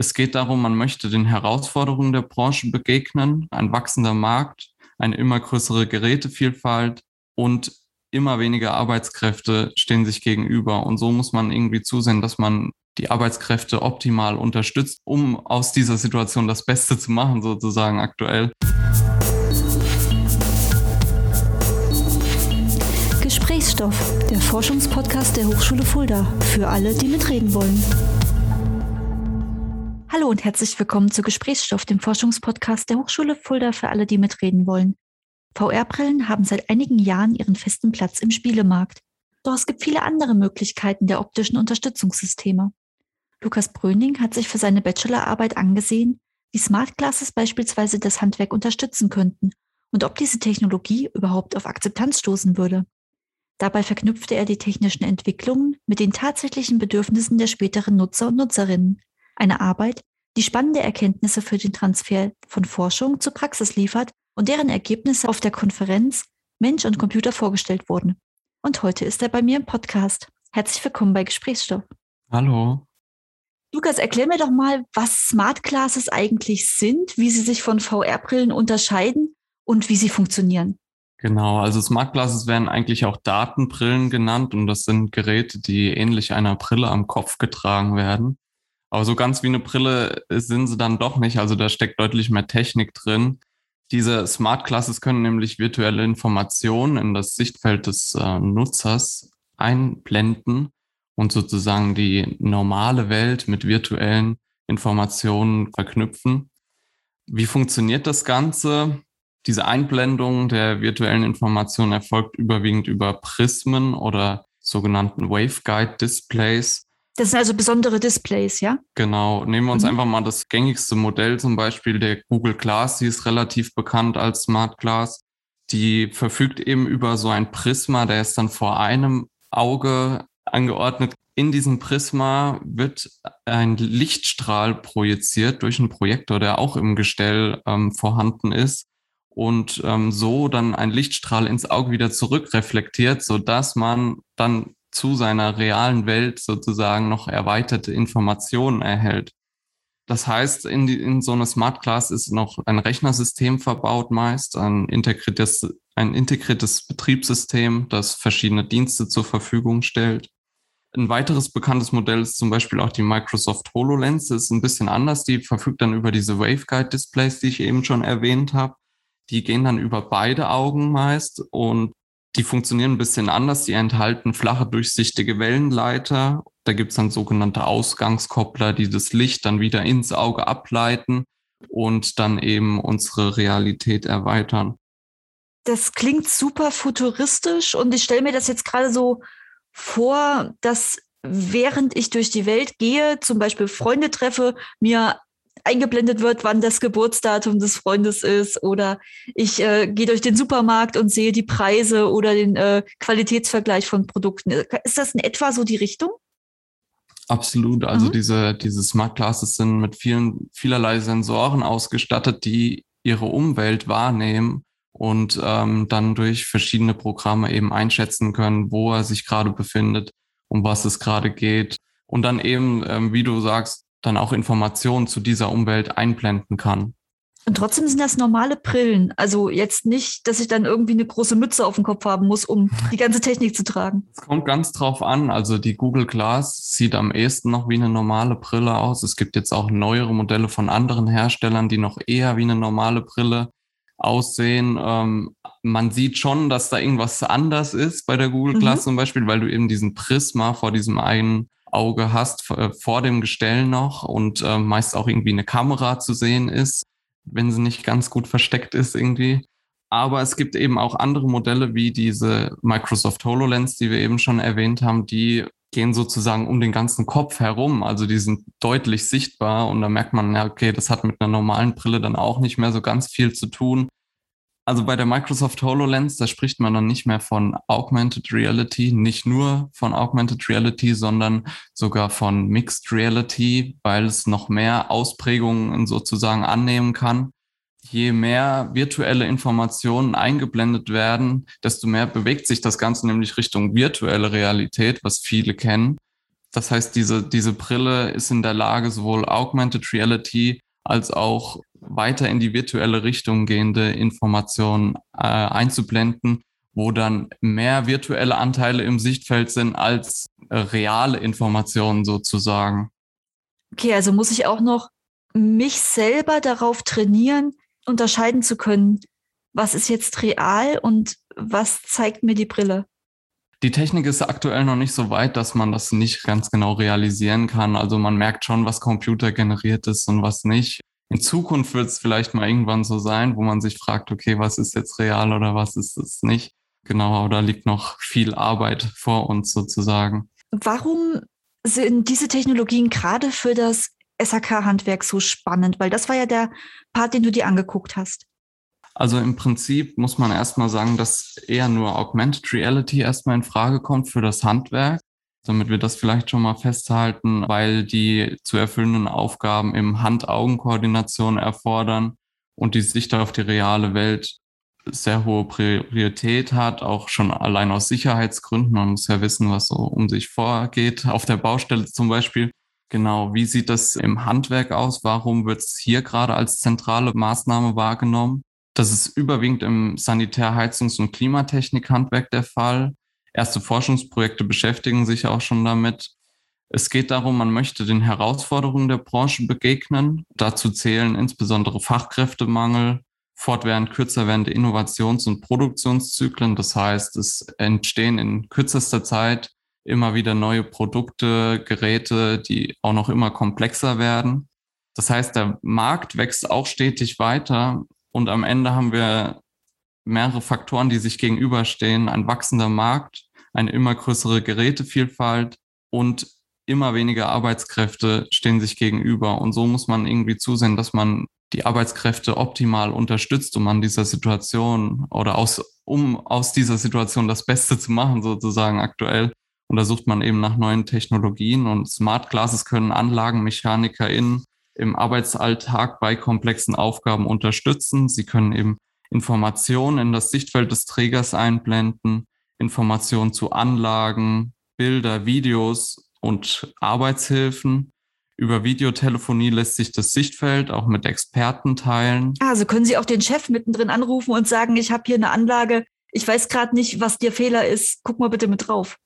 Es geht darum, man möchte den Herausforderungen der Branche begegnen, ein wachsender Markt, eine immer größere Gerätevielfalt und immer weniger Arbeitskräfte stehen sich gegenüber. Und so muss man irgendwie zusehen, dass man die Arbeitskräfte optimal unterstützt, um aus dieser Situation das Beste zu machen, sozusagen aktuell. Gesprächsstoff, der Forschungspodcast der Hochschule Fulda, für alle, die mitreden wollen. Hallo und herzlich willkommen zu Gesprächsstoff, dem Forschungspodcast der Hochschule Fulda für alle, die mitreden wollen. VR-Brillen haben seit einigen Jahren ihren festen Platz im Spielemarkt. Doch es gibt viele andere Möglichkeiten der optischen Unterstützungssysteme. Lukas Bröning hat sich für seine Bachelorarbeit angesehen, wie Smart Glasses beispielsweise das Handwerk unterstützen könnten und ob diese Technologie überhaupt auf Akzeptanz stoßen würde. Dabei verknüpfte er die technischen Entwicklungen mit den tatsächlichen Bedürfnissen der späteren Nutzer und Nutzerinnen. Eine Arbeit, die spannende Erkenntnisse für den Transfer von Forschung zur Praxis liefert und deren Ergebnisse auf der Konferenz Mensch und Computer vorgestellt wurden. Und heute ist er bei mir im Podcast. Herzlich willkommen bei Gesprächsstoff. Hallo. Lukas, erklär mir doch mal, was Smart Glasses eigentlich sind, wie sie sich von VR-Brillen unterscheiden und wie sie funktionieren. Genau, also Smart Glasses werden eigentlich auch Datenbrillen genannt und das sind Geräte, die ähnlich einer Brille am Kopf getragen werden. Aber so ganz wie eine Brille sind sie dann doch nicht. Also da steckt deutlich mehr Technik drin. Diese Smart Classes können nämlich virtuelle Informationen in das Sichtfeld des äh, Nutzers einblenden und sozusagen die normale Welt mit virtuellen Informationen verknüpfen. Wie funktioniert das Ganze? Diese Einblendung der virtuellen Informationen erfolgt überwiegend über Prismen oder sogenannten Waveguide Displays. Das sind also besondere Displays, ja? Genau. Nehmen wir uns mhm. einfach mal das gängigste Modell, zum Beispiel der Google Glass. Die ist relativ bekannt als Smart Glass. Die verfügt eben über so ein Prisma, der ist dann vor einem Auge angeordnet. In diesem Prisma wird ein Lichtstrahl projiziert durch einen Projektor, der auch im Gestell ähm, vorhanden ist und ähm, so dann ein Lichtstrahl ins Auge wieder zurückreflektiert, so dass man dann zu seiner realen Welt sozusagen noch erweiterte Informationen erhält. Das heißt, in, die, in so einer Smart Class ist noch ein Rechnersystem verbaut meist, ein integriertes, ein integriertes Betriebssystem, das verschiedene Dienste zur Verfügung stellt. Ein weiteres bekanntes Modell ist zum Beispiel auch die Microsoft HoloLens. Das ist ein bisschen anders. Die verfügt dann über diese Waveguide-Displays, die ich eben schon erwähnt habe. Die gehen dann über beide Augen meist und die funktionieren ein bisschen anders. Die enthalten flache, durchsichtige Wellenleiter. Da gibt es dann sogenannte Ausgangskoppler, die das Licht dann wieder ins Auge ableiten und dann eben unsere Realität erweitern. Das klingt super futuristisch und ich stelle mir das jetzt gerade so vor, dass während ich durch die Welt gehe, zum Beispiel Freunde treffe, mir eingeblendet wird, wann das Geburtsdatum des Freundes ist oder ich äh, gehe durch den Supermarkt und sehe die Preise oder den äh, Qualitätsvergleich von Produkten. Ist das in etwa so die Richtung? Absolut. Also mhm. diese, diese Smart Glasses sind mit vielen, vielerlei Sensoren ausgestattet, die ihre Umwelt wahrnehmen und ähm, dann durch verschiedene Programme eben einschätzen können, wo er sich gerade befindet, um was es gerade geht. Und dann eben, ähm, wie du sagst, dann auch Informationen zu dieser Umwelt einblenden kann. Und trotzdem sind das normale Brillen. Also jetzt nicht, dass ich dann irgendwie eine große Mütze auf dem Kopf haben muss, um die ganze Technik zu tragen. Es kommt ganz drauf an. Also die Google Glass sieht am ehesten noch wie eine normale Brille aus. Es gibt jetzt auch neuere Modelle von anderen Herstellern, die noch eher wie eine normale Brille aussehen. Ähm, man sieht schon, dass da irgendwas anders ist bei der Google Glass mhm. zum Beispiel, weil du eben diesen Prisma vor diesem einen Auge hast, äh, vor dem Gestell noch und äh, meist auch irgendwie eine Kamera zu sehen ist, wenn sie nicht ganz gut versteckt ist irgendwie. Aber es gibt eben auch andere Modelle wie diese Microsoft HoloLens, die wir eben schon erwähnt haben, die gehen sozusagen um den ganzen Kopf herum. Also die sind deutlich sichtbar und da merkt man, ja, okay, das hat mit einer normalen Brille dann auch nicht mehr so ganz viel zu tun. Also bei der Microsoft HoloLens, da spricht man dann nicht mehr von Augmented Reality, nicht nur von Augmented Reality, sondern sogar von Mixed Reality, weil es noch mehr Ausprägungen sozusagen annehmen kann. Je mehr virtuelle Informationen eingeblendet werden, desto mehr bewegt sich das Ganze nämlich Richtung virtuelle Realität, was viele kennen. Das heißt, diese, diese Brille ist in der Lage, sowohl Augmented Reality als auch weiter in die virtuelle Richtung gehende Informationen äh, einzublenden, wo dann mehr virtuelle Anteile im Sichtfeld sind als äh, reale Informationen sozusagen. Okay, also muss ich auch noch mich selber darauf trainieren, unterscheiden zu können, was ist jetzt real und was zeigt mir die Brille? Die Technik ist aktuell noch nicht so weit, dass man das nicht ganz genau realisieren kann. Also man merkt schon, was Computer generiert ist und was nicht. In Zukunft wird es vielleicht mal irgendwann so sein, wo man sich fragt, okay, was ist jetzt real oder was ist es nicht? Genau, aber da liegt noch viel Arbeit vor uns sozusagen. Warum sind diese Technologien gerade für das SAK-Handwerk so spannend? Weil das war ja der Part, den du dir angeguckt hast. Also im Prinzip muss man erstmal sagen, dass eher nur Augmented Reality erstmal in Frage kommt für das Handwerk, damit wir das vielleicht schon mal festhalten, weil die zu erfüllenden Aufgaben im Hand-Augen-Koordination erfordern und die Sicht auf die reale Welt sehr hohe Priorität hat, auch schon allein aus Sicherheitsgründen. Man muss ja wissen, was so um sich vorgeht. Auf der Baustelle zum Beispiel. Genau, wie sieht das im Handwerk aus? Warum wird es hier gerade als zentrale Maßnahme wahrgenommen? Das ist überwiegend im Sanitär-, Heizungs- und Klimatechnik-Handwerk der Fall. Erste Forschungsprojekte beschäftigen sich auch schon damit. Es geht darum, man möchte den Herausforderungen der Branche begegnen. Dazu zählen insbesondere Fachkräftemangel, fortwährend kürzer werdende Innovations- und Produktionszyklen. Das heißt, es entstehen in kürzester Zeit immer wieder neue Produkte, Geräte, die auch noch immer komplexer werden. Das heißt, der Markt wächst auch stetig weiter und am Ende haben wir mehrere Faktoren, die sich gegenüberstehen. Ein wachsender Markt, eine immer größere Gerätevielfalt und immer weniger Arbeitskräfte stehen sich gegenüber. Und so muss man irgendwie zusehen, dass man die Arbeitskräfte optimal unterstützt, um an dieser Situation oder aus, um aus dieser Situation das Beste zu machen, sozusagen aktuell. Und da sucht man eben nach neuen Technologien und Smart Glasses können AnlagenmechanikerInnen im Arbeitsalltag bei komplexen Aufgaben unterstützen. Sie können eben Informationen in das Sichtfeld des Trägers einblenden, Informationen zu Anlagen, Bilder, Videos und Arbeitshilfen. Über Videotelefonie lässt sich das Sichtfeld auch mit Experten teilen. Also können Sie auch den Chef mittendrin anrufen und sagen, ich habe hier eine Anlage, ich weiß gerade nicht, was der Fehler ist, guck mal bitte mit drauf.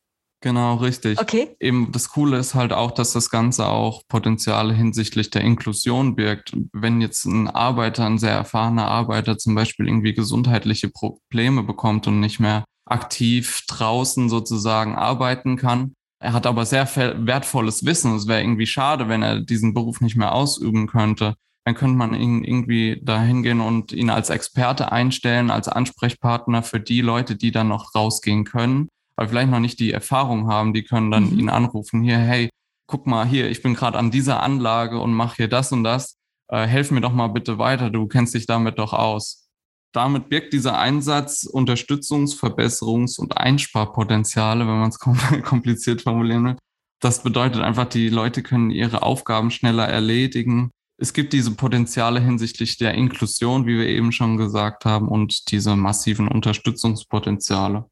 Genau, richtig. Okay. Eben das Coole ist halt auch, dass das Ganze auch Potenziale hinsichtlich der Inklusion birgt. Wenn jetzt ein Arbeiter, ein sehr erfahrener Arbeiter zum Beispiel irgendwie gesundheitliche Probleme bekommt und nicht mehr aktiv draußen sozusagen arbeiten kann, er hat aber sehr wertvolles Wissen. Es wäre irgendwie schade, wenn er diesen Beruf nicht mehr ausüben könnte. Dann könnte man ihn irgendwie dahin gehen und ihn als Experte einstellen, als Ansprechpartner für die Leute, die dann noch rausgehen können weil vielleicht noch nicht die Erfahrung haben, die können dann mhm. ihn anrufen, hier, hey, guck mal hier, ich bin gerade an dieser Anlage und mache hier das und das, äh, helf mir doch mal bitte weiter, du kennst dich damit doch aus. Damit birgt dieser Einsatz Unterstützungs-, Verbesserungs- und Einsparpotenziale, wenn man es kompliziert formulieren will. Das bedeutet einfach, die Leute können ihre Aufgaben schneller erledigen. Es gibt diese Potenziale hinsichtlich der Inklusion, wie wir eben schon gesagt haben, und diese massiven Unterstützungspotenziale.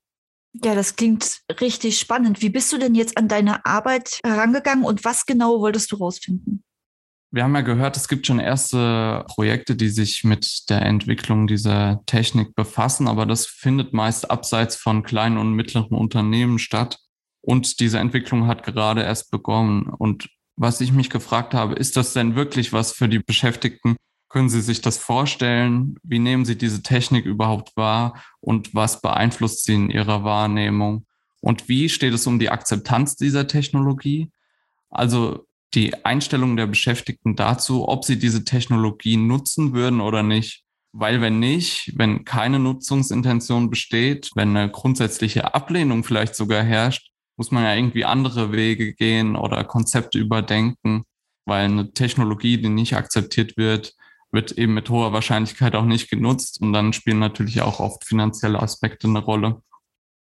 Ja, das klingt richtig spannend. Wie bist du denn jetzt an deine Arbeit herangegangen und was genau wolltest du rausfinden? Wir haben ja gehört, es gibt schon erste Projekte, die sich mit der Entwicklung dieser Technik befassen, aber das findet meist abseits von kleinen und mittleren Unternehmen statt. Und diese Entwicklung hat gerade erst begonnen. Und was ich mich gefragt habe, ist das denn wirklich was für die Beschäftigten, können Sie sich das vorstellen? Wie nehmen Sie diese Technik überhaupt wahr und was beeinflusst Sie in Ihrer Wahrnehmung? Und wie steht es um die Akzeptanz dieser Technologie? Also die Einstellung der Beschäftigten dazu, ob sie diese Technologie nutzen würden oder nicht. Weil wenn nicht, wenn keine Nutzungsintention besteht, wenn eine grundsätzliche Ablehnung vielleicht sogar herrscht, muss man ja irgendwie andere Wege gehen oder Konzepte überdenken, weil eine Technologie, die nicht akzeptiert wird, wird eben mit hoher Wahrscheinlichkeit auch nicht genutzt. Und dann spielen natürlich auch oft finanzielle Aspekte eine Rolle.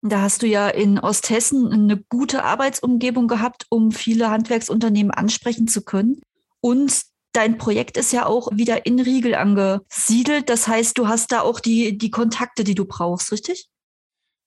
Da hast du ja in Osthessen eine gute Arbeitsumgebung gehabt, um viele Handwerksunternehmen ansprechen zu können. Und dein Projekt ist ja auch wieder in Riegel angesiedelt. Das heißt, du hast da auch die, die Kontakte, die du brauchst, richtig?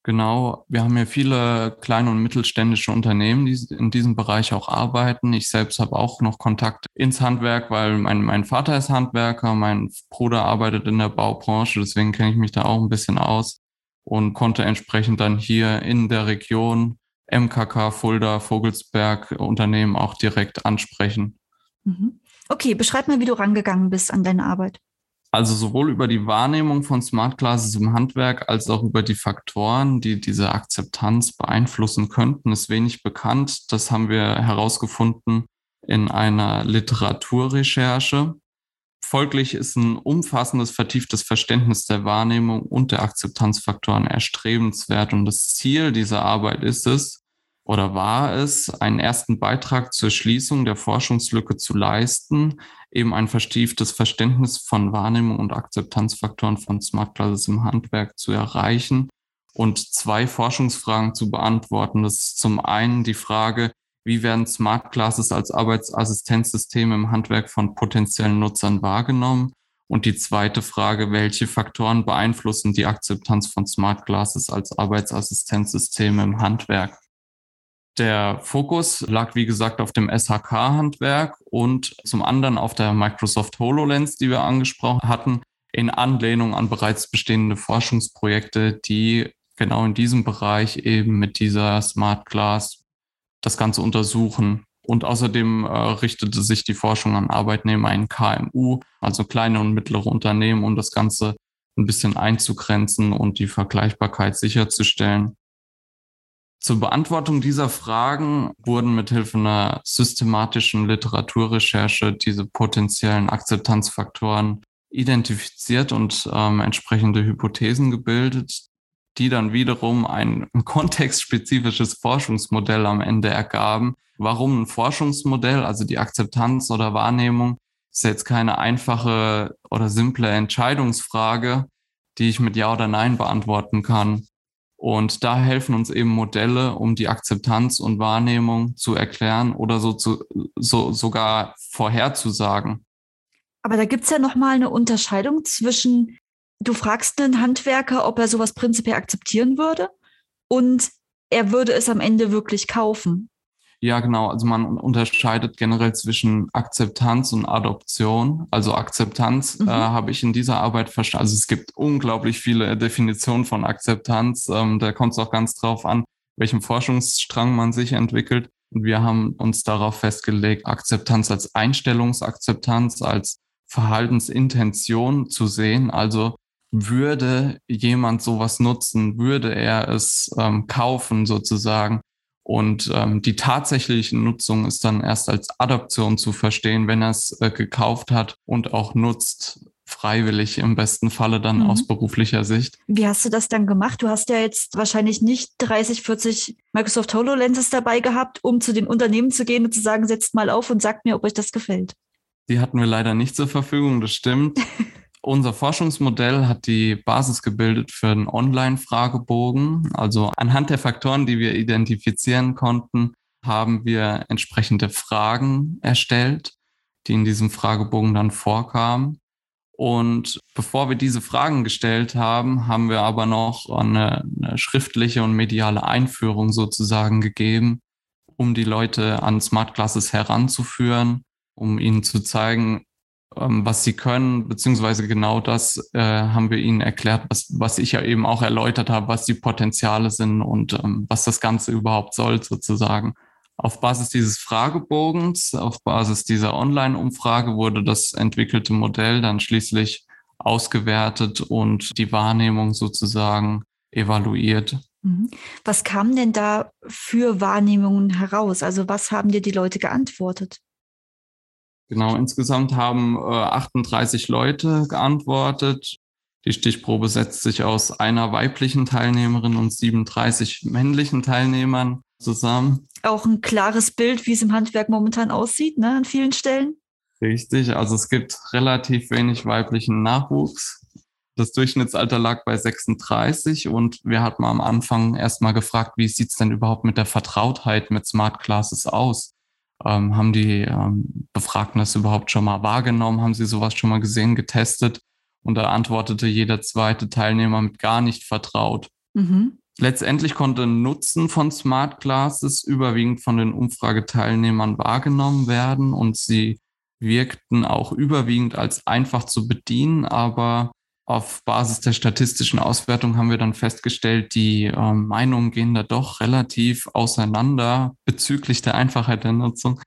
Genau, wir haben ja viele kleine und mittelständische Unternehmen, die in diesem Bereich auch arbeiten. Ich selbst habe auch noch Kontakt ins Handwerk, weil mein, mein Vater ist Handwerker, mein Bruder arbeitet in der Baubranche, deswegen kenne ich mich da auch ein bisschen aus und konnte entsprechend dann hier in der Region MKK, Fulda, Vogelsberg Unternehmen auch direkt ansprechen. Mhm. Okay, beschreib mal, wie du rangegangen bist an deine Arbeit. Also sowohl über die Wahrnehmung von Smart Glasses im Handwerk als auch über die Faktoren, die diese Akzeptanz beeinflussen könnten, ist wenig bekannt. Das haben wir herausgefunden in einer Literaturrecherche. Folglich ist ein umfassendes, vertieftes Verständnis der Wahrnehmung und der Akzeptanzfaktoren erstrebenswert. Und das Ziel dieser Arbeit ist es, oder war es, einen ersten Beitrag zur Schließung der Forschungslücke zu leisten, eben ein vertieftes Verständnis von Wahrnehmung und Akzeptanzfaktoren von Smart Classes im Handwerk zu erreichen und zwei Forschungsfragen zu beantworten. Das ist zum einen die Frage, wie werden Smart Classes als Arbeitsassistenzsysteme im Handwerk von potenziellen Nutzern wahrgenommen? Und die zweite Frage, welche Faktoren beeinflussen die Akzeptanz von Smart Classes als Arbeitsassistenzsysteme im Handwerk? Der Fokus lag, wie gesagt, auf dem SHK-Handwerk und zum anderen auf der Microsoft HoloLens, die wir angesprochen hatten, in Anlehnung an bereits bestehende Forschungsprojekte, die genau in diesem Bereich eben mit dieser Smart Glass das Ganze untersuchen. Und außerdem äh, richtete sich die Forschung an Arbeitnehmer in KMU, also kleine und mittlere Unternehmen, um das Ganze ein bisschen einzugrenzen und die Vergleichbarkeit sicherzustellen. Zur Beantwortung dieser Fragen wurden mithilfe einer systematischen Literaturrecherche diese potenziellen Akzeptanzfaktoren identifiziert und ähm, entsprechende Hypothesen gebildet, die dann wiederum ein, ein kontextspezifisches Forschungsmodell am Ende ergaben. Warum ein Forschungsmodell, also die Akzeptanz oder Wahrnehmung, ist jetzt keine einfache oder simple Entscheidungsfrage, die ich mit Ja oder Nein beantworten kann. Und da helfen uns eben Modelle, um die Akzeptanz und Wahrnehmung zu erklären oder so, zu, so sogar vorherzusagen. Aber da gibt es ja nochmal eine Unterscheidung zwischen, du fragst einen Handwerker, ob er sowas prinzipiell akzeptieren würde und er würde es am Ende wirklich kaufen. Ja, genau. Also man unterscheidet generell zwischen Akzeptanz und Adoption. Also Akzeptanz mhm. äh, habe ich in dieser Arbeit verstanden. Also es gibt unglaublich viele Definitionen von Akzeptanz. Ähm, da kommt es auch ganz drauf an, welchem Forschungsstrang man sich entwickelt. Und wir haben uns darauf festgelegt, Akzeptanz als Einstellungsakzeptanz, als Verhaltensintention zu sehen. Also würde jemand sowas nutzen, würde er es ähm, kaufen sozusagen, und ähm, die tatsächliche Nutzung ist dann erst als Adoption zu verstehen, wenn er es äh, gekauft hat und auch nutzt, freiwillig im besten Falle dann mhm. aus beruflicher Sicht. Wie hast du das dann gemacht? Du hast ja jetzt wahrscheinlich nicht 30, 40 Microsoft HoloLenses dabei gehabt, um zu den Unternehmen zu gehen und zu sagen, setzt mal auf und sagt mir, ob euch das gefällt. Die hatten wir leider nicht zur Verfügung, das stimmt. Unser Forschungsmodell hat die Basis gebildet für einen Online-Fragebogen. Also anhand der Faktoren, die wir identifizieren konnten, haben wir entsprechende Fragen erstellt, die in diesem Fragebogen dann vorkamen. Und bevor wir diese Fragen gestellt haben, haben wir aber noch eine, eine, schriftliche und mediale Einführung sozusagen gegeben, um die Leute an Smart Classes heranzuführen, um ihnen zu zeigen, was sie können, beziehungsweise genau das äh, haben wir ihnen erklärt, was, was ich ja eben auch erläutert habe, was die Potenziale sind und ähm, was das Ganze überhaupt soll sozusagen. Auf Basis dieses Fragebogens, auf Basis dieser Online-Umfrage wurde das entwickelte Modell dann schließlich ausgewertet und die Wahrnehmung sozusagen evaluiert. Mhm. Was kam denn da für Wahrnehmungen heraus? Also was haben dir die Leute geantwortet? Genau, insgesamt haben äh, 38 Leute geantwortet. Die Stichprobe setzt sich aus einer weiblichen Teilnehmerin und 37 männlichen Teilnehmern zusammen. Auch ein klares Bild, wie es im Handwerk momentan aussieht, ne, an vielen Stellen. Richtig, also es gibt relativ wenig weiblichen Nachwuchs. Das Durchschnittsalter lag bei 36 und wir hatten am Anfang erstmal gefragt, wie sieht's denn überhaupt mit der Vertrautheit mit Smart Classes aus? Ähm, haben die ähm, Befragten das überhaupt schon mal wahrgenommen? Haben sie sowas schon mal gesehen, getestet? Und da antwortete jeder zweite Teilnehmer mit gar nicht vertraut. Mhm. Letztendlich konnte Nutzen von Smart Glasses überwiegend von den Umfrageteilnehmern wahrgenommen werden und sie wirkten auch überwiegend als einfach zu bedienen, aber auf Basis der statistischen Auswertung haben wir dann festgestellt, die äh, Meinungen gehen da doch relativ auseinander bezüglich der Einfachheit der Nutzung.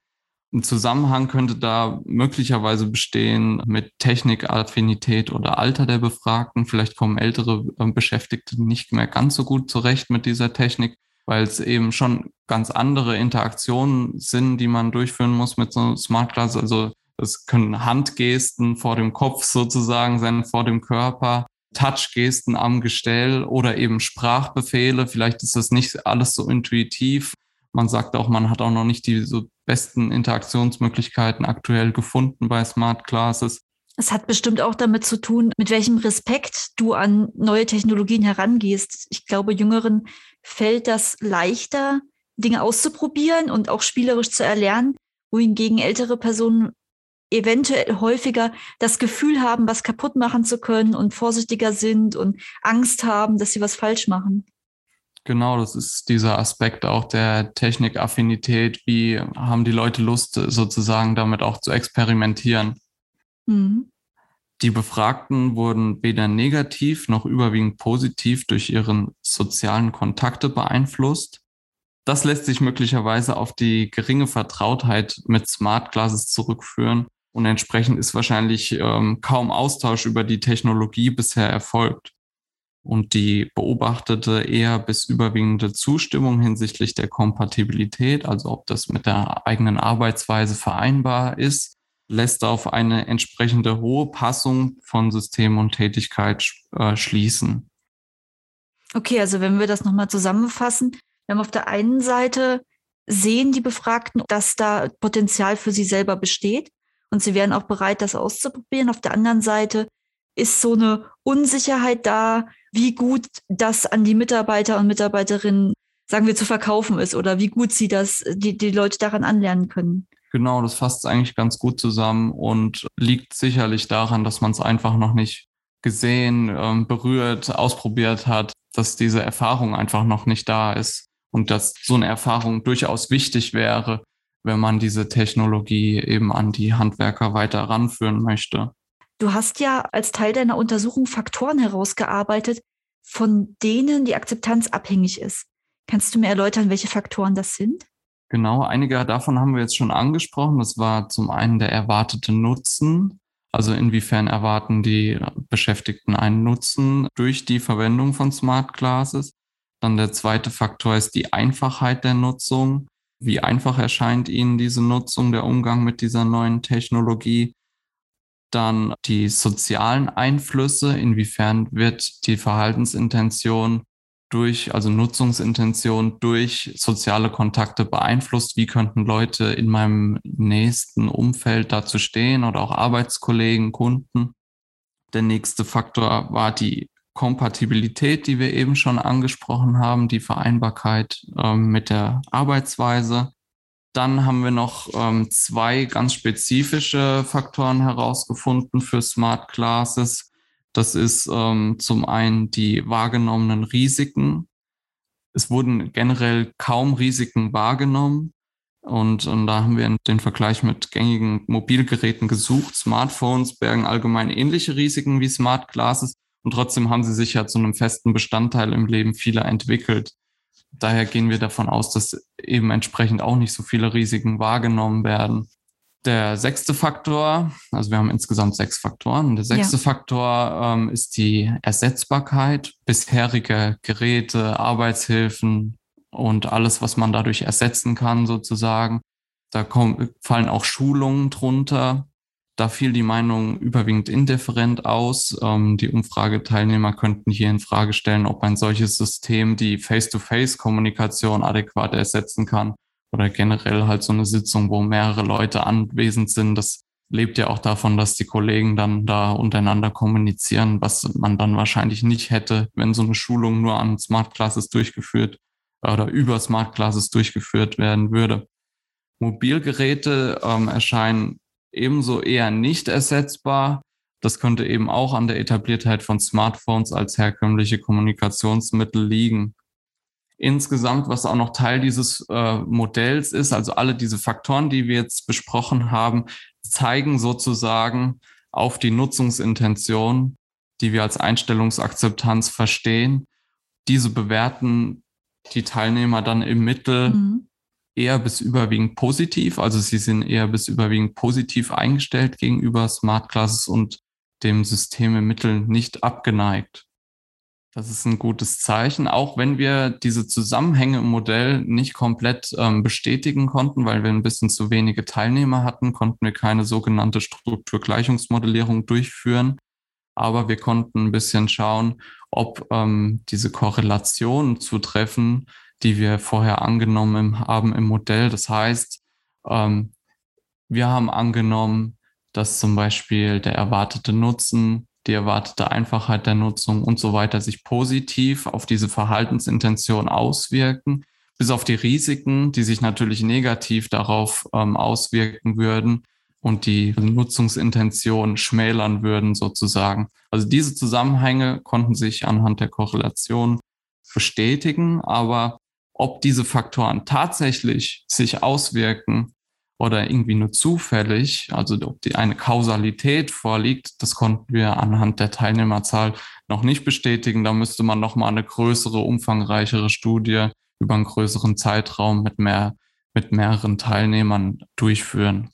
Ein Zusammenhang könnte da möglicherweise bestehen mit Technikaffinität oder Alter der Befragten. Vielleicht kommen ältere äh, Beschäftigte nicht mehr ganz so gut zurecht mit dieser Technik, weil es eben schon ganz andere Interaktionen sind, die man durchführen muss mit so einem Smart Glass. Also es können Handgesten vor dem Kopf sozusagen sein, vor dem Körper. Touchgesten am Gestell oder eben Sprachbefehle. Vielleicht ist das nicht alles so intuitiv. Man sagt auch, man hat auch noch nicht die so besten Interaktionsmöglichkeiten aktuell gefunden bei Smart Classes. Es hat bestimmt auch damit zu tun, mit welchem Respekt du an neue Technologien herangehst. Ich glaube, Jüngeren fällt das leichter, Dinge auszuprobieren und auch spielerisch zu erlernen, wohingegen ältere Personen eventuell häufiger das Gefühl haben, was kaputt machen zu können und vorsichtiger sind und Angst haben, dass sie was falsch machen. Genau, das ist dieser Aspekt auch der Technikaffinität. Wie haben die Leute Lust, sozusagen damit auch zu experimentieren? Mhm. Die Befragten wurden weder negativ noch überwiegend positiv durch ihren sozialen Kontakte beeinflusst. Das lässt sich möglicherweise auf die geringe Vertrautheit mit Smart Glasses zurückführen und entsprechend ist wahrscheinlich ähm, kaum Austausch über die Technologie bisher erfolgt und die beobachtete eher bis überwiegende Zustimmung hinsichtlich der Kompatibilität, also ob das mit der eigenen Arbeitsweise vereinbar ist, lässt auf eine entsprechende hohe Passung von System und Tätigkeit äh, schließen. Okay, also wenn wir das nochmal zusammenfassen, wir haben auf der einen Seite sehen die Befragten, dass da Potenzial für sie selber besteht und sie wären auch bereit, das auszuprobieren. Auf der anderen Seite ist so eine Unsicherheit da, wie gut das an die Mitarbeiter und Mitarbeiterinnen, sagen wir, zu verkaufen ist oder wie gut sie das, die, die Leute daran anlernen können. Genau, das fasst eigentlich ganz gut zusammen und liegt sicherlich daran, dass man es einfach noch nicht gesehen, ähm, berührt, ausprobiert hat, dass diese Erfahrung einfach noch nicht da ist und dass so eine Erfahrung durchaus wichtig wäre, wenn man diese Technologie eben an die Handwerker weiter ranführen möchte. Du hast ja als Teil deiner Untersuchung Faktoren herausgearbeitet, von denen die Akzeptanz abhängig ist. Kannst du mir erläutern, welche Faktoren das sind? Genau, einige davon haben wir jetzt schon angesprochen. Das war zum einen der erwartete Nutzen. Also inwiefern erwarten die Beschäftigten einen Nutzen durch die Verwendung von Smart Classes. Dann der zweite Faktor ist die Einfachheit der Nutzung. Wie einfach erscheint Ihnen diese Nutzung, der Umgang mit dieser neuen Technologie? dann die sozialen Einflüsse, inwiefern wird die Verhaltensintention durch, also Nutzungsintention durch soziale Kontakte beeinflusst, wie könnten Leute in meinem nächsten Umfeld dazu stehen oder auch Arbeitskollegen, Kunden. Der nächste Faktor war die Kompatibilität, die wir eben schon angesprochen haben, die Vereinbarkeit äh, mit der Arbeitsweise. Dann haben wir noch ähm, zwei ganz spezifische Faktoren herausgefunden für Smart Classes. Das ist ähm, zum einen die wahrgenommenen Risiken. Es wurden generell kaum Risiken wahrgenommen. Und, und da haben wir den Vergleich mit gängigen Mobilgeräten gesucht. Smartphones bergen allgemein ähnliche Risiken wie Smart Glasses. Und trotzdem haben sie sich ja zu einem festen Bestandteil im Leben vieler entwickelt daher gehen wir davon aus, dass eben entsprechend auch nicht so viele Risiken wahrgenommen werden. Der sechste Faktor, also wir haben insgesamt sechs Faktoren. Der sechste ja. Faktor ähm, ist die Ersetzbarkeit bisheriger Geräte, Arbeitshilfen und alles, was man dadurch ersetzen kann, sozusagen. Da kommen, fallen auch Schulungen drunter. Da fiel die Meinung überwiegend indifferent aus. Ähm, die Umfrageteilnehmer könnten hier in Frage stellen, ob ein solches System die Face-to-Face-Kommunikation adäquat ersetzen kann oder generell halt so eine Sitzung, wo mehrere Leute anwesend sind. Das lebt ja auch davon, dass die Kollegen dann da untereinander kommunizieren, was man dann wahrscheinlich nicht hätte, wenn so eine Schulung nur an Smart Classes durchgeführt oder über Smart Classes durchgeführt werden würde. Mobilgeräte ähm, erscheinen ebenso eher nicht ersetzbar. Das könnte eben auch an der Etabliertheit von Smartphones als herkömmliche Kommunikationsmittel liegen. insgesamt, was auch noch Teil dieses äh, Modells ist, also alle diese Faktoren, die wir jetzt besprochen haben, zeigen sozusagen auf die Nutzungsintention, die wir als Einstellungsakzeptanz verstehen. Diese bewerten die Teilnehmer dann im Mittel mhm. Eher bis überwiegend positiv. Also sie sind eher bis überwiegend positiv eingestellt gegenüber Smart Classes und dem System im Mittel nicht abgeneigt. Das ist ein gutes Zeichen, auch wenn wir diese Zusammenhänge im Modell nicht komplett ähm, bestätigen konnten, weil wir ein bisschen zu wenige Teilnehmer hatten, konnten wir keine sogenannte Strukturgleichungsmodellierung durchführen. Aber wir konnten ein bisschen schauen, ob ähm, diese Korrelationen zutreffen, die wir vorher angenommen haben im Modell. Das heißt, ähm, wir haben angenommen, dass zum Beispiel der erwartete Nutzen die erwartete Einfachheit der Nutzung und so weiter sich positiv auf diese Verhaltensintention auswirken, bis auf die Risiken, die sich natürlich negativ darauf ähm, auswirken würden und die Nutzungsintention schmälern würden sozusagen. Also diese Zusammenhänge konnten sich anhand der Korrelation bestätigen, aber ob diese Faktoren tatsächlich sich auswirken oder irgendwie nur zufällig, also ob die eine Kausalität vorliegt, das konnten wir anhand der Teilnehmerzahl noch nicht bestätigen. Da müsste man noch mal eine größere, umfangreichere Studie über einen größeren Zeitraum mit mehr mit mehreren Teilnehmern durchführen.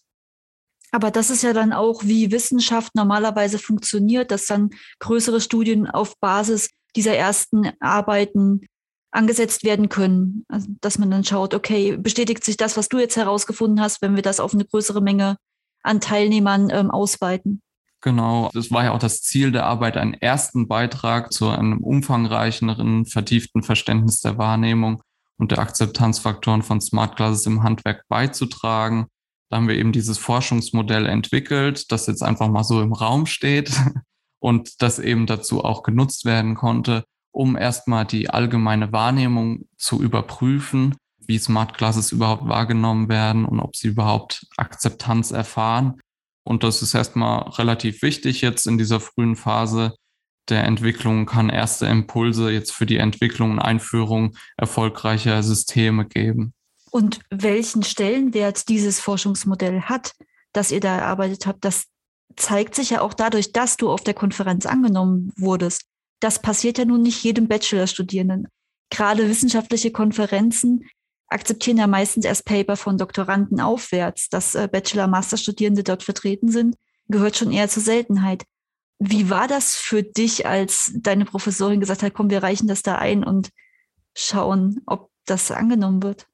Aber das ist ja dann auch, wie Wissenschaft normalerweise funktioniert, dass dann größere Studien auf Basis dieser ersten Arbeiten angesetzt werden können. Also, dass man dann schaut, okay, bestätigt sich das, was du jetzt herausgefunden hast, wenn wir das auf eine größere Menge an Teilnehmern ähm, ausweiten? Genau, das war ja auch das Ziel der Arbeit, einen ersten Beitrag zu einem umfangreicheren, vertieften Verständnis der Wahrnehmung und der Akzeptanzfaktoren von Smart Classes im Handwerk beizutragen. Da haben wir eben dieses Forschungsmodell entwickelt, das jetzt einfach mal so im Raum steht und das eben dazu auch genutzt werden konnte, um erstmal die allgemeine Wahrnehmung zu überprüfen, wie Smart Classes überhaupt wahrgenommen werden und ob sie überhaupt Akzeptanz erfahren. Und das ist erstmal relativ wichtig jetzt in dieser frühen Phase der Entwicklung, kann erste Impulse jetzt für die Entwicklung und Einführung erfolgreicher Systeme geben. Und welchen Stellenwert dieses Forschungsmodell hat, das ihr da erarbeitet habt, das zeigt sich ja auch dadurch, dass du auf der Konferenz angenommen wurdest das passiert ja nun nicht jedem Bachelorstudierenden. Gerade wissenschaftliche Konferenzen akzeptieren ja meistens erst Paper von Doktoranden aufwärts. Dass äh, Bachelor-Masterstudierende dort vertreten sind, gehört schon eher zur Seltenheit. Wie war das für dich, als deine Professorin gesagt hat, komm, wir reichen das da ein und schauen, ob das angenommen wird?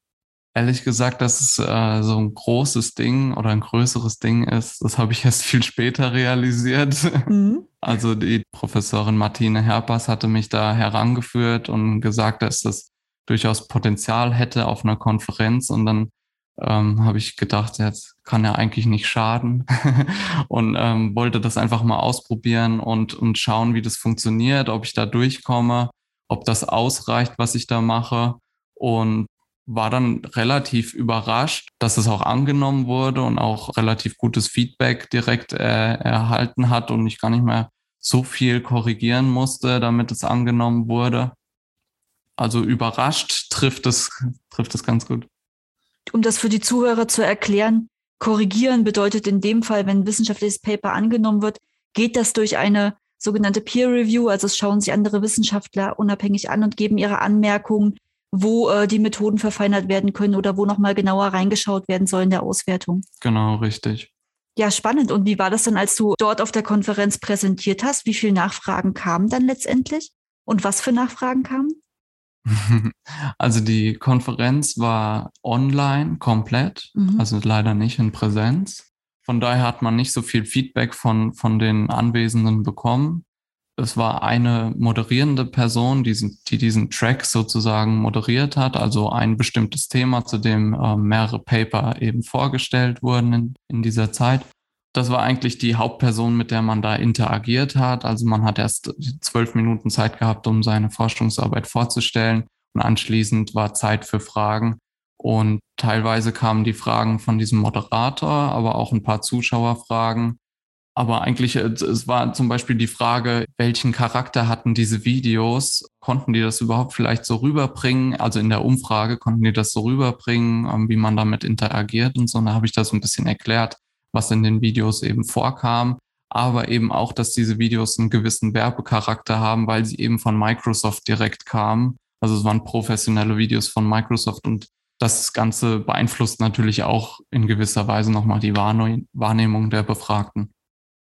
Ehrlich gesagt, dass es äh, so ein großes Ding oder ein größeres Ding ist, das habe ich erst viel später realisiert. Mhm. Also die Professorin Martine Herpers hatte mich da herangeführt und gesagt, dass das durchaus Potenzial hätte auf einer Konferenz. Und dann ähm, habe ich gedacht, jetzt kann ja eigentlich nicht schaden und ähm, wollte das einfach mal ausprobieren und, und schauen, wie das funktioniert, ob ich da durchkomme, ob das ausreicht, was ich da mache. Und war dann relativ überrascht, dass es auch angenommen wurde und auch relativ gutes Feedback direkt äh, erhalten hat und ich gar nicht mehr so viel korrigieren musste, damit es angenommen wurde. Also überrascht trifft es, trifft es ganz gut. Um das für die Zuhörer zu erklären, korrigieren bedeutet in dem Fall, wenn ein wissenschaftliches Paper angenommen wird, geht das durch eine sogenannte Peer Review, also es schauen sich andere Wissenschaftler unabhängig an und geben ihre Anmerkungen wo äh, die Methoden verfeinert werden können oder wo nochmal genauer reingeschaut werden soll in der Auswertung. Genau, richtig. Ja, spannend. Und wie war das dann, als du dort auf der Konferenz präsentiert hast? Wie viele Nachfragen kamen dann letztendlich? Und was für Nachfragen kamen? Also die Konferenz war online komplett, mhm. also leider nicht in Präsenz. Von daher hat man nicht so viel Feedback von, von den Anwesenden bekommen es war eine moderierende Person, die, die, diesen Track sozusagen moderiert hat, also ein bestimmtes Thema, zu dem äh, mehrere Paper eben vorgestellt wurden in, in dieser Zeit. Das war eigentlich die Hauptperson, mit der man da interagiert hat. Also man hat erst zwölf Minuten Zeit gehabt, um seine Forschungsarbeit vorzustellen und anschließend war Zeit für Fragen. Und teilweise kamen die Fragen von diesem Moderator, aber auch ein paar Zuschauerfragen. Aber eigentlich, äh, es war zum Beispiel die Frage, welchen Charakter hatten diese Videos? Konnten die das überhaupt vielleicht so rüberbringen? Also in der Umfrage konnten die das so rüberbringen, ähm, wie man damit interagiert und so. Und da habe ich das ein bisschen erklärt, was in den Videos eben vorkam. Aber eben auch, dass diese Videos einen gewissen Werbecharakter haben, weil sie eben von Microsoft direkt kamen. Also es waren professionelle Videos von Microsoft und das Ganze beeinflusst natürlich auch in gewisser Weise nochmal die Wahrnehmung der Befragten.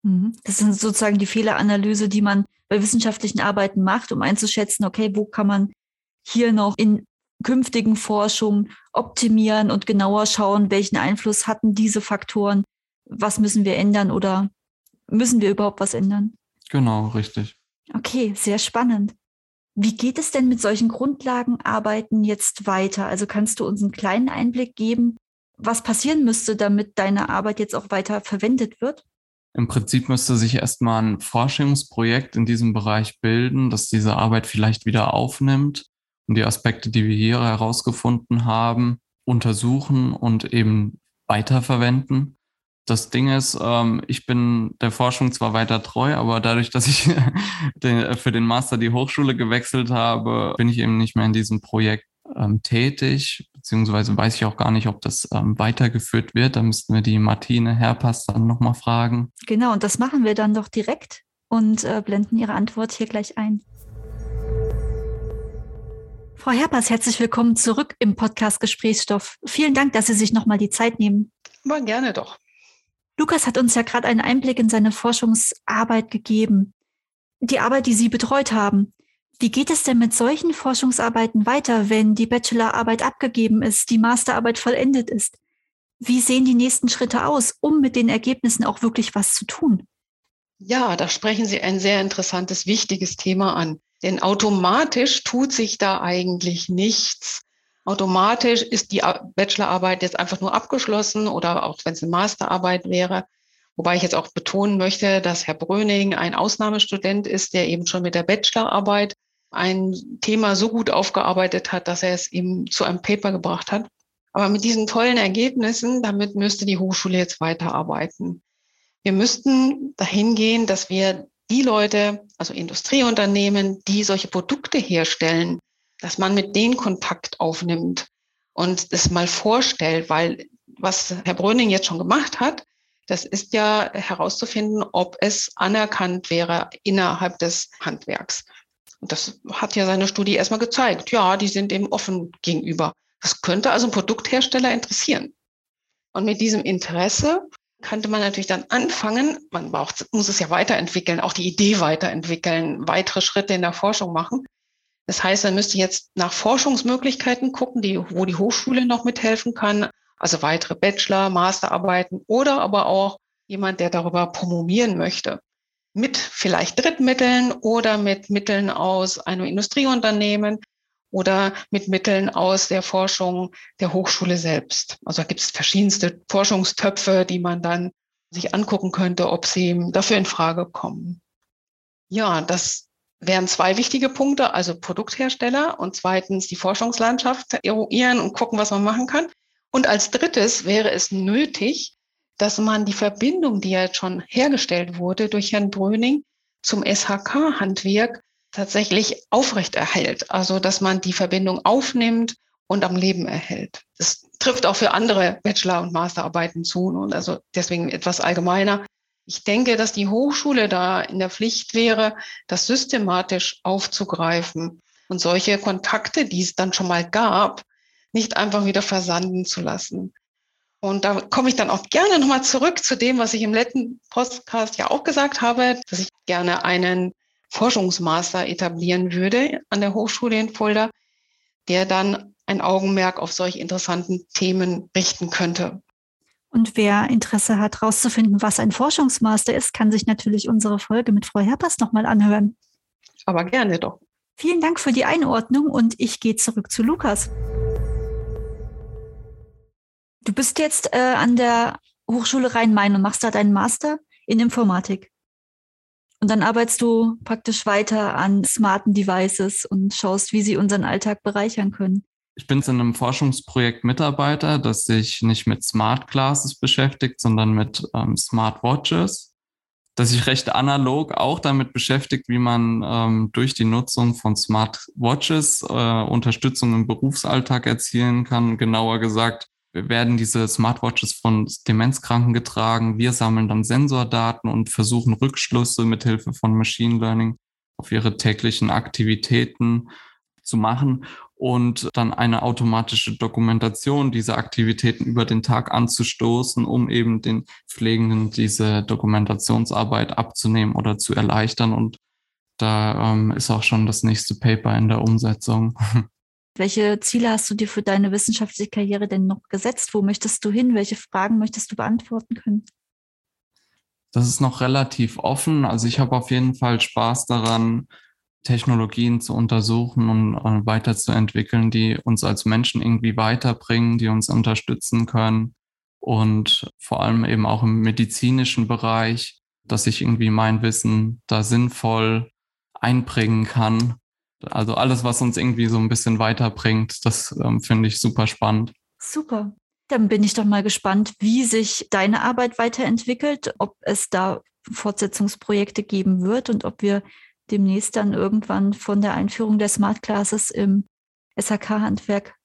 Mhm. Das sind sozusagen die Fehleranalyse, die man bei wissenschaftlichen Arbeiten macht, um einzuschätzen, okay, wo kann man hier noch in künftigen Forschungen optimieren und genauer schauen, welchen Einfluss hatten diese Faktoren, was müssen wir ändern oder müssen wir überhaupt was ändern? Genau, richtig. Okay, sehr spannend. Wie geht es denn mit solchen Grundlagenarbeiten jetzt weiter? Also kannst du uns einen kleinen Einblick geben, was passieren müsste, damit deine Arbeit jetzt auch weiter verwendet wird? Im Prinzip müsste sich erstmal ein Forschungsprojekt in diesem Bereich bilden, das diese Arbeit vielleicht wieder aufnimmt und die Aspekte, die wir hier herausgefunden haben, untersuchen und eben weiterverwenden. Das Ding ist, ähm, ich bin der Forschung zwar weiter treu, aber dadurch, dass ich für den Master die Hochschule gewechselt habe, bin ich eben nicht mehr in diesem Projekt ähm, tätig, beziehungsweise weiß ich auch gar nicht, ob das ähm, weitergeführt wird. Da müssten wir die Martine Herpass dann nochmal fragen. Genau, und das machen wir dann doch direkt und äh, blenden Ihre Antwort hier gleich ein. Frau Herpass, herzlich willkommen zurück im Podcast Gesprächsstoff. Vielen Dank, dass Sie sich nochmal die Zeit nehmen. Aber gerne doch. Lukas hat uns ja gerade einen Einblick in seine Forschungsarbeit gegeben. Die Arbeit, die Sie betreut haben. Wie geht es denn mit solchen Forschungsarbeiten weiter, wenn die Bachelorarbeit abgegeben ist, die Masterarbeit vollendet ist? Wie sehen die nächsten Schritte aus, um mit den Ergebnissen auch wirklich was zu tun? Ja, da sprechen Sie ein sehr interessantes, wichtiges Thema an. Denn automatisch tut sich da eigentlich nichts. Automatisch ist die Bachelorarbeit jetzt einfach nur abgeschlossen oder auch wenn es eine Masterarbeit wäre. Wobei ich jetzt auch betonen möchte, dass Herr Bröning ein Ausnahmestudent ist, der eben schon mit der Bachelorarbeit ein Thema so gut aufgearbeitet hat, dass er es eben zu einem Paper gebracht hat. Aber mit diesen tollen Ergebnissen, damit müsste die Hochschule jetzt weiterarbeiten. Wir müssten dahin gehen, dass wir die Leute, also Industrieunternehmen, die solche Produkte herstellen, dass man mit denen Kontakt aufnimmt und es mal vorstellt, weil was Herr Bröning jetzt schon gemacht hat, das ist ja herauszufinden, ob es anerkannt wäre innerhalb des Handwerks. Das hat ja seine Studie erstmal gezeigt. Ja, die sind eben offen gegenüber. Das könnte also ein Produkthersteller interessieren. Und mit diesem Interesse könnte man natürlich dann anfangen, man braucht, muss es ja weiterentwickeln, auch die Idee weiterentwickeln, weitere Schritte in der Forschung machen. Das heißt, man müsste jetzt nach Forschungsmöglichkeiten gucken, die, wo die Hochschule noch mithelfen kann, also weitere Bachelor, Masterarbeiten oder aber auch jemand, der darüber promovieren möchte mit vielleicht Drittmitteln oder mit Mitteln aus einem Industrieunternehmen oder mit Mitteln aus der Forschung der Hochschule selbst. Also da gibt es verschiedenste Forschungstöpfe, die man dann sich angucken könnte, ob sie dafür in Frage kommen. Ja, das wären zwei wichtige Punkte, also Produkthersteller und zweitens die Forschungslandschaft eruieren und gucken, was man machen kann. Und als drittes wäre es nötig, dass man die Verbindung, die ja schon hergestellt wurde durch Herrn Bröning zum SHK-Handwerk, tatsächlich aufrechterhält. Also, dass man die Verbindung aufnimmt und am Leben erhält. Das trifft auch für andere Bachelor- und Masterarbeiten zu und also deswegen etwas allgemeiner. Ich denke, dass die Hochschule da in der Pflicht wäre, das systematisch aufzugreifen und solche Kontakte, die es dann schon mal gab, nicht einfach wieder versanden zu lassen. Und da komme ich dann auch gerne nochmal zurück zu dem, was ich im letzten Podcast ja auch gesagt habe, dass ich gerne einen Forschungsmaster etablieren würde an der Hochschule in Fulda, der dann ein Augenmerk auf solch interessanten Themen richten könnte. Und wer Interesse hat, herauszufinden, was ein Forschungsmaster ist, kann sich natürlich unsere Folge mit Frau Herpers nochmal anhören. Aber gerne doch. Vielen Dank für die Einordnung und ich gehe zurück zu Lukas. Du bist jetzt äh, an der Hochschule Rhein-Main und machst da deinen Master in Informatik. Und dann arbeitest du praktisch weiter an smarten Devices und schaust, wie sie unseren Alltag bereichern können. Ich bin in einem Forschungsprojekt Mitarbeiter, das sich nicht mit Smart Glasses beschäftigt, sondern mit ähm, Smart Watches. das sich recht analog auch damit beschäftigt, wie man ähm, durch die Nutzung von Smartwatches äh, Unterstützung im Berufsalltag erzielen kann. Genauer gesagt, werden diese Smartwatches von Demenzkranken getragen. Wir sammeln dann Sensordaten und versuchen Rückschlüsse mit Hilfe von Machine Learning auf ihre täglichen Aktivitäten zu machen und dann eine automatische Dokumentation dieser Aktivitäten über den Tag anzustoßen, um eben den Pflegenden diese Dokumentationsarbeit abzunehmen oder zu erleichtern. Und da ähm, ist auch schon das nächste Paper in der Umsetzung. Welche Ziele hast du dir für deine wissenschaftliche Karriere denn noch gesetzt? Wo möchtest du hin? Welche Fragen möchtest du beantworten können? Das ist noch relativ offen. Also ich habe auf jeden Fall Spaß daran, Technologien zu untersuchen und, weiterzuentwickeln, die uns als Menschen irgendwie weiterbringen, die uns unterstützen können und vor allem eben auch im medizinischen Bereich, dass ich irgendwie mein Wissen da sinnvoll einbringen kann. Also alles, was uns irgendwie so ein bisschen weiterbringt, das ähm, finde ich super spannend. Super. Dann bin ich doch mal gespannt, wie sich deine Arbeit weiterentwickelt, ob es da Fortsetzungsprojekte geben wird und ob wir demnächst dann irgendwann von der Einführung der Smart Classes im SHK-Handwerk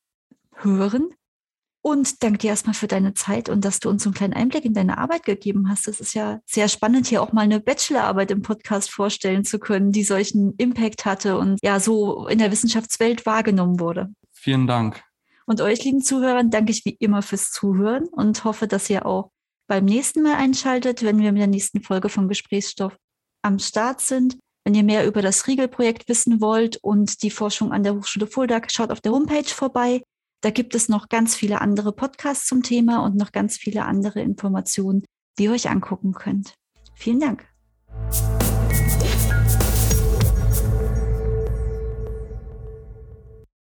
hören. Und danke dir erstmal für deine Zeit und dass du uns so einen kleinen Einblick in deine Arbeit gegeben hast. Das ist ja sehr spannend, hier auch mal eine Bachelorarbeit im Podcast vorstellen zu können, die solchen Impact hatte und ja so in der Wissenschaftswelt wahrgenommen wurde. Vielen Dank. Und euch, lieben Zuhörern, danke ich wie immer fürs Zuhören und hoffe, dass ihr auch beim nächsten Mal einschaltet, wenn wir mit der nächsten Folge von Gesprächsstoff am Start sind. Wenn ihr mehr über das Riegel-Projekt wissen wollt und die Forschung an der Hochschule Fulda, schaut auf der Homepage vorbei. Da gibt es noch ganz viele andere Podcasts zum Thema und noch ganz viele andere Informationen, die ihr euch angucken könnt. Vielen Dank.